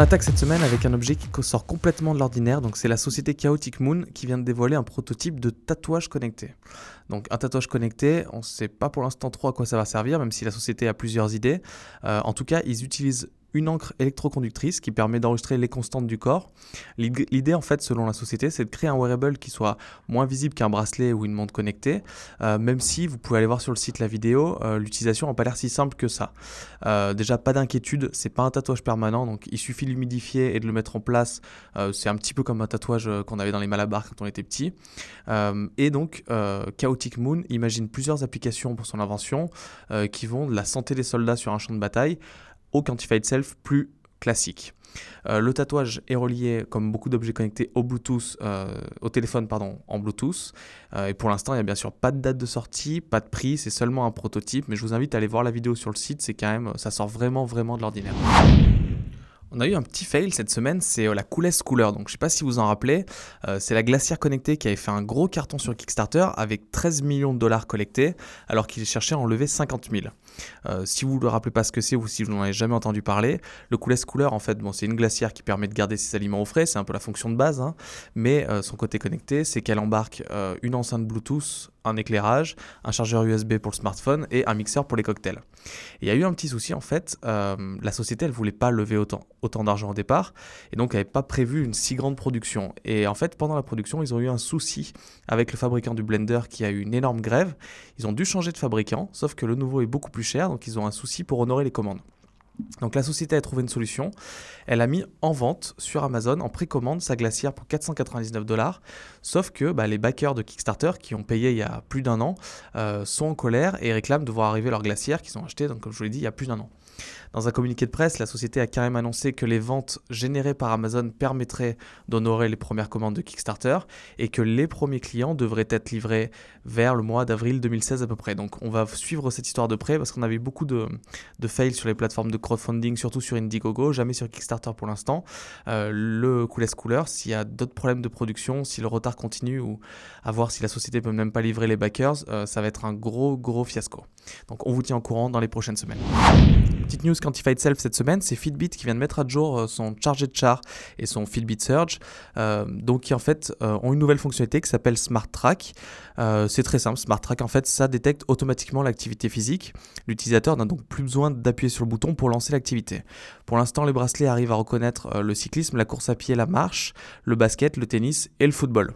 Attaque cette semaine avec un objet qui sort complètement de l'ordinaire, donc c'est la société Chaotic Moon qui vient de dévoiler un prototype de tatouage connecté. Donc un tatouage connecté, on ne sait pas pour l'instant trop à quoi ça va servir, même si la société a plusieurs idées. Euh, en tout cas, ils utilisent une encre électroconductrice qui permet d'enregistrer les constantes du corps. L'idée, en fait, selon la société, c'est de créer un wearable qui soit moins visible qu'un bracelet ou une montre connectée, euh, même si vous pouvez aller voir sur le site la vidéo, euh, l'utilisation n'a pas l'air si simple que ça. Euh, déjà, pas d'inquiétude, c'est pas un tatouage permanent, donc il suffit de l'humidifier et de le mettre en place. c'est un petit peu comme un tatouage qu'on avait dans les malabars quand on était petit. et donc, Chaotic Moon imagine plusieurs applications pour son invention qui vont de la santé des soldats sur un champ de bataille au Quantified Self plus classique. Euh, le tatouage est relié, comme beaucoup d'objets connectés, au Bluetooth, euh, au téléphone pardon, en Bluetooth. Euh, et pour l'instant, il n'y a bien sûr pas de date de sortie, pas de prix, c'est seulement un prototype. Mais je vous invite à aller voir la vidéo sur le site, c'est quand même, ça sort vraiment, vraiment de l'ordinaire. On a eu un petit fail cette semaine, c'est euh, la Coolest Cooler. Donc je sais pas si vous en rappelez, euh, c'est la glacière connectée qui avait fait un gros carton sur Kickstarter avec 13 millions de dollars collectés alors qu'il cherchait à en lever 50 000. Euh, si vous ne rappelez pas ce que c'est ou si vous n'en avez jamais entendu parler, le Coolest Cooler en fait, bon, c'est une glacière qui permet de garder ses aliments au frais, c'est un peu la fonction de base, hein. mais son côté connecté, c'est qu'elle embarque une enceinte Bluetooth un éclairage, un chargeur USB pour le smartphone et un mixeur pour les cocktails. Il y a eu un petit souci en fait, euh, la société elle voulait pas lever autant, autant d'argent au départ et donc n'avait pas prévu une si grande production. Et en fait pendant la production ils ont eu un souci avec le fabricant du blender qui a eu une énorme grève. Ils ont dû changer de fabricant, sauf que le nouveau est beaucoup plus cher donc ils ont un souci pour honorer les commandes. Donc la société a trouvé une solution. Elle a mis en vente sur Amazon en précommande sa glacière pour 499 dollars. Sauf que bah, les backers de Kickstarter qui ont payé il y a plus d'un an euh, sont en colère et réclament de voir arriver leur glacière qu'ils ont acheté, donc comme je vous l'ai dit, il y a plus d'un an. Dans un communiqué de presse, la société a carrément annoncé que les ventes générées par Amazon permettraient d'honorer les premières commandes de Kickstarter et que les premiers clients devraient être livrés vers le mois d'avril 2016 à peu près. Donc on va suivre cette histoire de près parce qu'on avait beaucoup de, de, fails sur les plateformes de crowdfunding, surtout sur Indiegogo, jamais sur Kickstarter pour l'instant. Euh, le Coolest Cooler, s'il y a d'autres problèmes de production, si le retard continue ou à voir si la société peut même pas livrer les backers, euh, ça va être un gros gros fiasco. Donc on vous tient au courant dans les prochaines semaines. Petite news Quantified Self cette semaine, c'est Fitbit qui vient de mettre à jour euh, son chargé de char et son Fitbit Surge, euh, donc qui en fait euh, ont une nouvelle fonctionnalité qui s'appelle Smart Track. c'est très simple, Smart Track en fait ça détecte automatiquement l'activité physique. L'utilisateur n'a donc plus besoin d'appuyer sur le bouton pour lancer l'activité. Pour l'instant, les bracelets arrivent à reconnaître le cyclisme, la course à pied, la marche, le basket, le tennis et le football.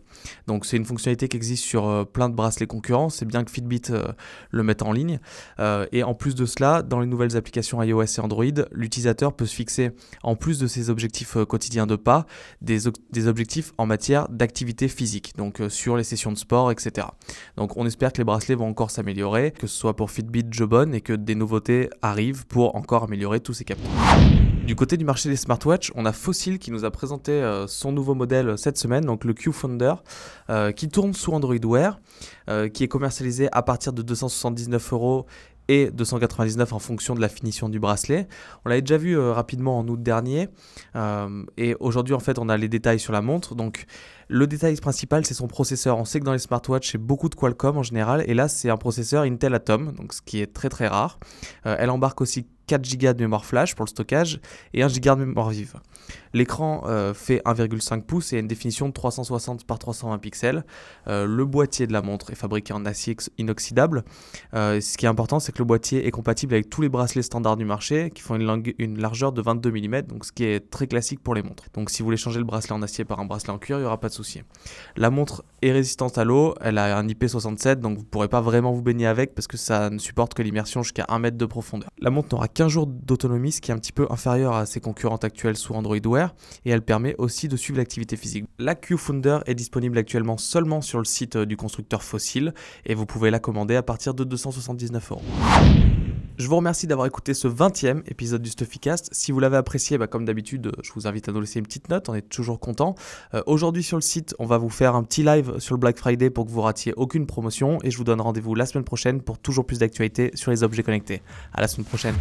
Donc c'est une fonctionnalité qui existe sur plein de bracelets concurrents. C'est bien que Fitbit le mette en ligne. et en plus de cela, dans les nouvelles applications iOS et Android, l'utilisateur peut se fixer, en plus de ses objectifs euh, quotidiens de pas, des, objectifs en matière d'activité physique, donc euh, sur les sessions de sport, etc. Donc on espère que les bracelets vont encore s'améliorer, que ce soit pour Fitbit, Jobon, et que des nouveautés arrivent pour encore améliorer tous ces capteurs. Du côté du marché des smartwatches, on a Fossil qui nous a présenté euh, son nouveau modèle cette semaine, donc le Q Founder, qui tourne sous Android Wear, qui est commercialisé à partir de 279 euros et 299 en fonction de la finition du bracelet. On l'avait déjà vu euh, rapidement en août dernier euh, et aujourd'hui en fait on a les détails sur la montre. Donc le détail principal c'est son processeur. On sait que dans les smartwatches c'est beaucoup de Qualcomm en général et là c'est un processeur Intel Atom donc ce qui est très très rare. Euh, elle embarque aussi 4 Go de mémoire flash pour le stockage et 1 Go de mémoire vive. L'écran euh, fait 1,5 pouces et a une définition de 360 par 320 pixels. Euh, le boîtier de la montre est fabriqué en acier inoxydable. Euh, ce qui est important, c'est que le boîtier est compatible avec tous les bracelets standards du marché qui font une, une, largeur de 22 mm, donc ce qui est très classique pour les montres. Donc si vous voulez changer le bracelet en acier par un bracelet en cuir, il n'y aura pas de souci. La montre est résistante à l'eau, elle a un IP67, donc vous ne pourrez pas vraiment vous baigner avec parce que ça ne supporte que l'immersion jusqu'à 1 mètre de profondeur. La montre n'aura 15 jours d'autonomie, ce qui est un petit peu inférieur à ses concurrentes actuelles sous Android Wear, et elle permet aussi de suivre l'activité physique. La Q-Founder est disponible actuellement seulement sur le site du constructeur Fossil, et vous pouvez la commander à partir de 279 euros. Je vous remercie d'avoir écouté ce 20e épisode du Stuffycast. Si vous l'avez apprécié, bah, comme d'habitude, je vous invite à nous laisser une petite note, on est toujours content. Euh, aujourd'hui sur le site, on va vous faire un petit live sur le Black Friday pour que vous ratiez aucune promotion et je vous donne rendez-vous la semaine prochaine pour toujours plus d'actualités sur les objets connectés. À la semaine prochaine.